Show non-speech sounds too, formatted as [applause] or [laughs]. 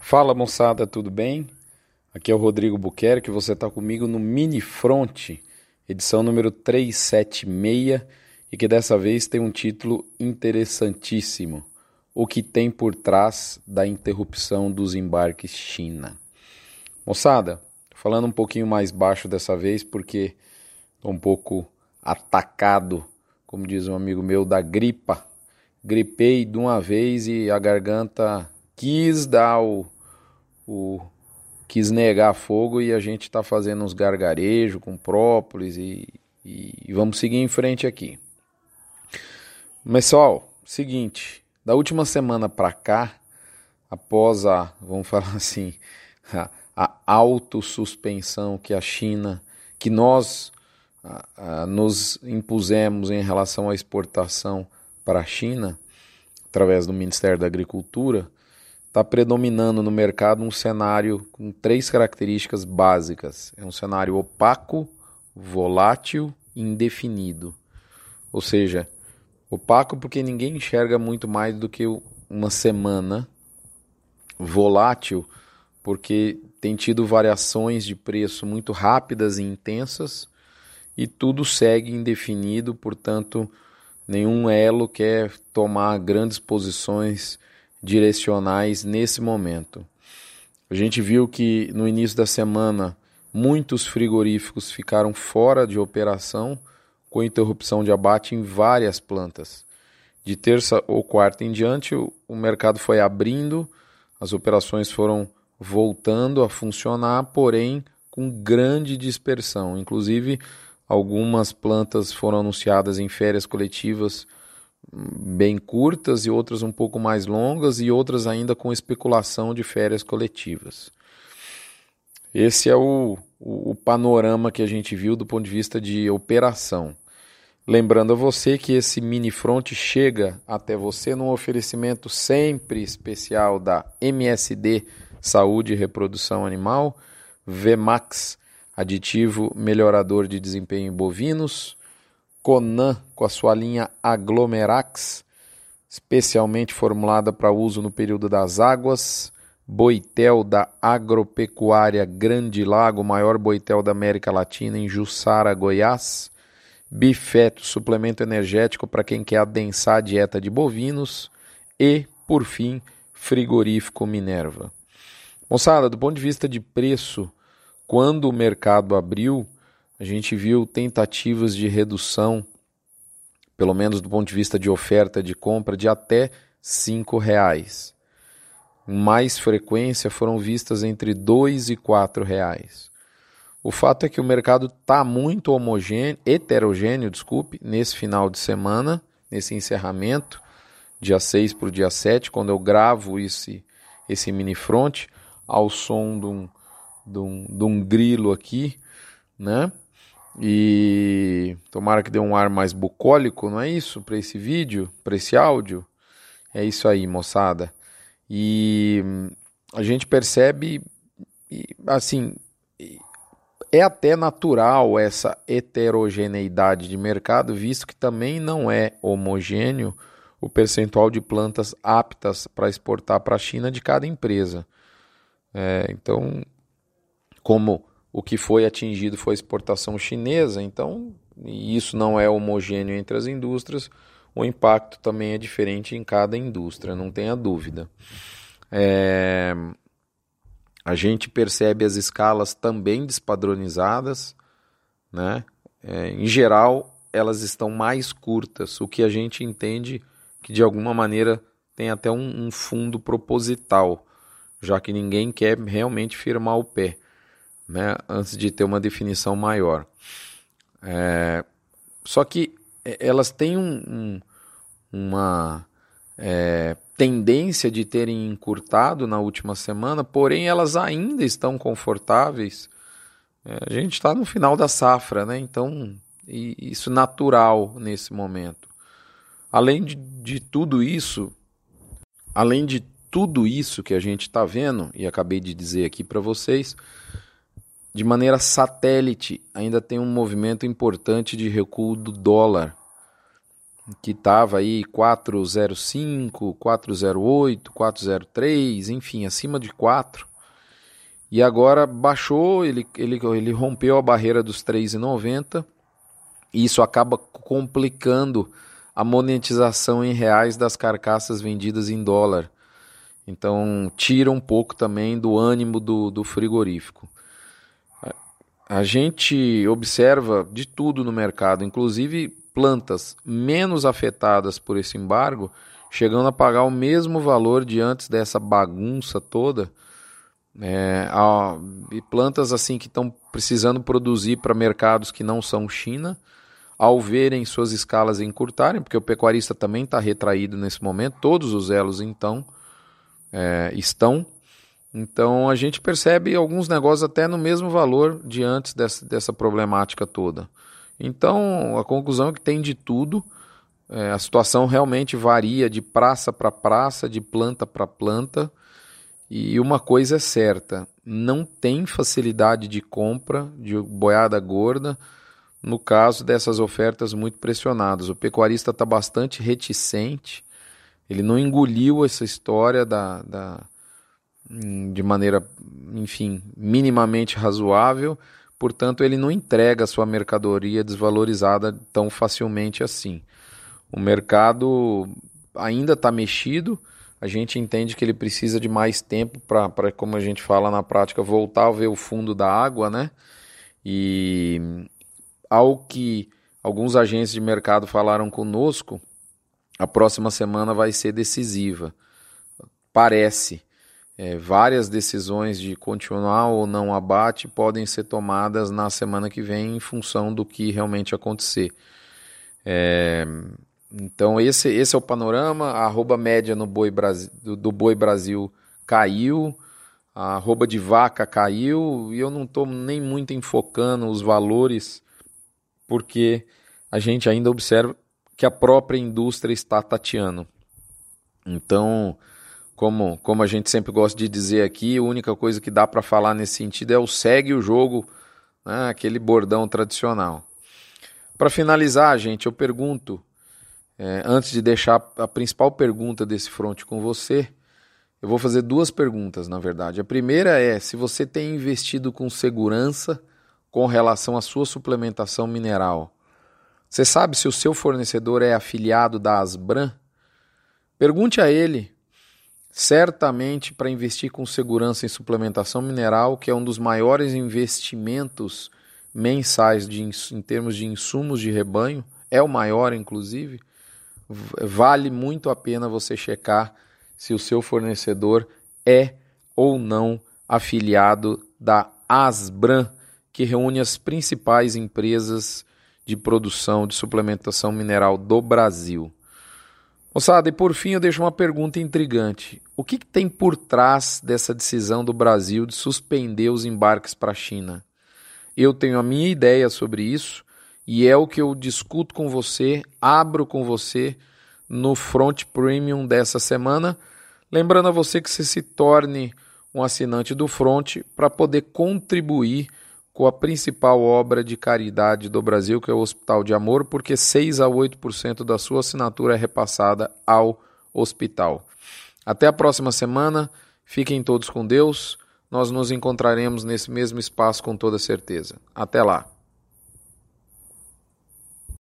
Fala moçada, tudo bem? Aqui é o Rodrigo Buquerque, você está comigo no Mini Front, edição número 376, e que dessa vez tem um título interessantíssimo: O que tem por trás da interrupção dos embarques China. Moçada, falando um pouquinho mais baixo dessa vez, porque estou um pouco atacado, como diz um amigo meu, da gripa. Gripei de uma vez e a garganta quis dar o, o quis negar fogo e a gente está fazendo uns gargarejos com própolis e, e, e, vamos seguir em frente aqui. Pessoal, seguinte, da última semana para cá, após a, vamos [laughs] falar assim, a, a autossuspensão que a China, que nós a, a, nos impusemos em relação à exportação para a China, através do Ministério da Agricultura, está predominando no mercado um cenário com três características básicas. É um cenário opaco, volátil e indefinido. Ou seja, opaco porque ninguém enxerga muito mais do que uma semana. Volátil porque tem tido variações de preço muito rápidas e intensas e tudo segue indefinido, portanto, nenhum elo quer tomar grandes posições direcionais nesse momento. A gente viu que no início da semana muitos frigoríficos ficaram fora de operação com interrupção de abate em várias plantas. De terça ou quarta em diante, o mercado foi abrindo, as operações foram voltando a funcionar, porém com grande dispersão. Inclusive, algumas plantas foram anunciadas em férias coletivas bem curtas e outras um pouco mais longas e outras ainda com especulação de férias coletivas. Esse é o, o, o, panorama que a gente viu do ponto de vista de operação. Lembrando a você que esse mini front chega até você num oferecimento sempre especial da MSD Saúde e Reprodução Animal, VMAX, aditivo melhorador de desempenho em bovinos, Conan com a sua linha Aglomerax, especialmente formulada para uso no período das águas. Boitel da Agropecuária Grande Lago, maior boitel da América Latina, em Jussara, Goiás. Bifeto, suplemento energético para quem quer adensar a dieta de bovinos. E, por fim, frigorífico Minerva. Moçada, do ponto de vista de preço, quando o mercado abriu, a gente viu tentativas de redução, pelo menos do ponto de vista de oferta de compra, de até cinco reais. Mais frequência foram vistas entre dois e quatro reais. O fato é que o mercado está muito homogêneo, heterogêneo, desculpe, nesse final de semana, nesse encerramento, dia 6 para o dia 7, quando eu gravo esse, esse mini front, ao som de um, de um, de um grilo aqui, né? E tomara que dê um ar mais bucólico, não é isso? Para esse vídeo, para esse áudio. É isso aí, moçada. E a gente percebe, assim, é até natural essa heterogeneidade de mercado, visto que também não é homogêneo o percentual de plantas aptas para exportar para a China de cada empresa. É, então, como o que foi atingido foi a exportação chinesa, então e isso não é homogêneo entre as indústrias, o impacto também é diferente em cada indústria, não tenha dúvida. É, a gente percebe as escalas também despadronizadas, né? É, em geral, elas estão mais curtas, o que a gente entende que de alguma maneira tem até um, um fundo proposital, já que ninguém quer realmente firmar o pé né, antes de ter uma definição maior. É, só que é, elas têm um, um, uma é, tendência de terem encurtado na última semana, porém elas ainda estão confortáveis. É, a gente está no final da safra, né? então isso natural nesse momento. Além de, de tudo isso, além de tudo isso que a gente está vendo, e acabei de dizer aqui para vocês, de maneira satélite, ainda tem um movimento importante de recuo do dólar. que estava aí 405, 408, 403, enfim, acima de 4. E agora baixou, ele, ele, ele rompeu a barreira dos 3,90 e isso acaba complicando a monetização em reais das carcaças vendidas em dólar. Então tira um pouco também do ânimo do, do frigorífico. A gente observa de tudo no mercado, inclusive plantas menos afetadas por esse embargo, chegando a pagar o mesmo valor de antes dessa bagunça toda. É, a, e plantas assim que estão precisando produzir para mercados que não são China, ao verem suas escalas encurtarem, porque o pecuarista também está retraído nesse momento, todos os elos então é, estão. Então a gente percebe alguns negócios até no mesmo valor de antes dessa, dessa problemática toda. Então, a conclusão é que tem de tudo. É, a situação realmente varia de praça para praça, de planta para planta. E uma coisa é certa: não tem facilidade de compra de boiada gorda no caso dessas ofertas muito pressionadas. O pecuarista está bastante reticente, ele não engoliu essa história da, da, de maneira, enfim, minimamente razoável portanto, ele não entrega sua mercadoria desvalorizada tão facilmente assim. O mercado ainda está mexido, a gente entende que ele precisa de mais tempo para, como a gente fala na prática, voltar a ver o fundo da água, né? E ao que alguns agentes de mercado falaram conosco, a próxima semana vai ser decisiva. Parece. É, várias decisões de continuar ou não abate podem ser tomadas na semana que vem em função do que realmente acontecer. É, então esse, esse é o panorama. A arroba média no boi Brasil, do, do Boi Brasil caiu, a arroba de vaca caiu e eu não estou nem muito enfocando os valores porque a gente ainda observa que a própria indústria está tateando. Então como, como a gente sempre gosta de dizer aqui, a única coisa que dá para falar nesse sentido é o segue o jogo, né, aquele bordão tradicional. Para finalizar, gente, eu pergunto, é, antes de deixar a principal pergunta desse front com você, eu vou fazer duas perguntas, na verdade. A primeira é se você tem investido com segurança com relação à sua suplementação mineral. Você sabe se o seu fornecedor é afiliado da Asbran? Pergunte a ele certamente para investir com segurança em suplementação mineral, que é um dos maiores investimentos mensais de, em termos de insumos de rebanho, é o maior, inclusive, vale muito a pena você checar se o seu fornecedor é ou não afiliado da Asbran, que reúne as principais empresas de produção de suplementação mineral do Brasil. Moçada, e por fim eu deixo uma pergunta intrigante. O que, que tem por trás dessa decisão do Brasil de suspender os embarques para a China? Eu tenho a minha ideia sobre isso e é o que eu discuto com você, abro com você no Front Premium dessa semana. Lembrando a você que você se torne um assinante do Front para poder contribuir com a principal obra de caridade do Brasil, que é o Hospital de Amor, porque 6 a 8% da sua assinatura é repassada ao hospital. Até a próxima semana, fiquem todos com Deus. Nós nos encontraremos nesse mesmo espaço com toda certeza. Até lá.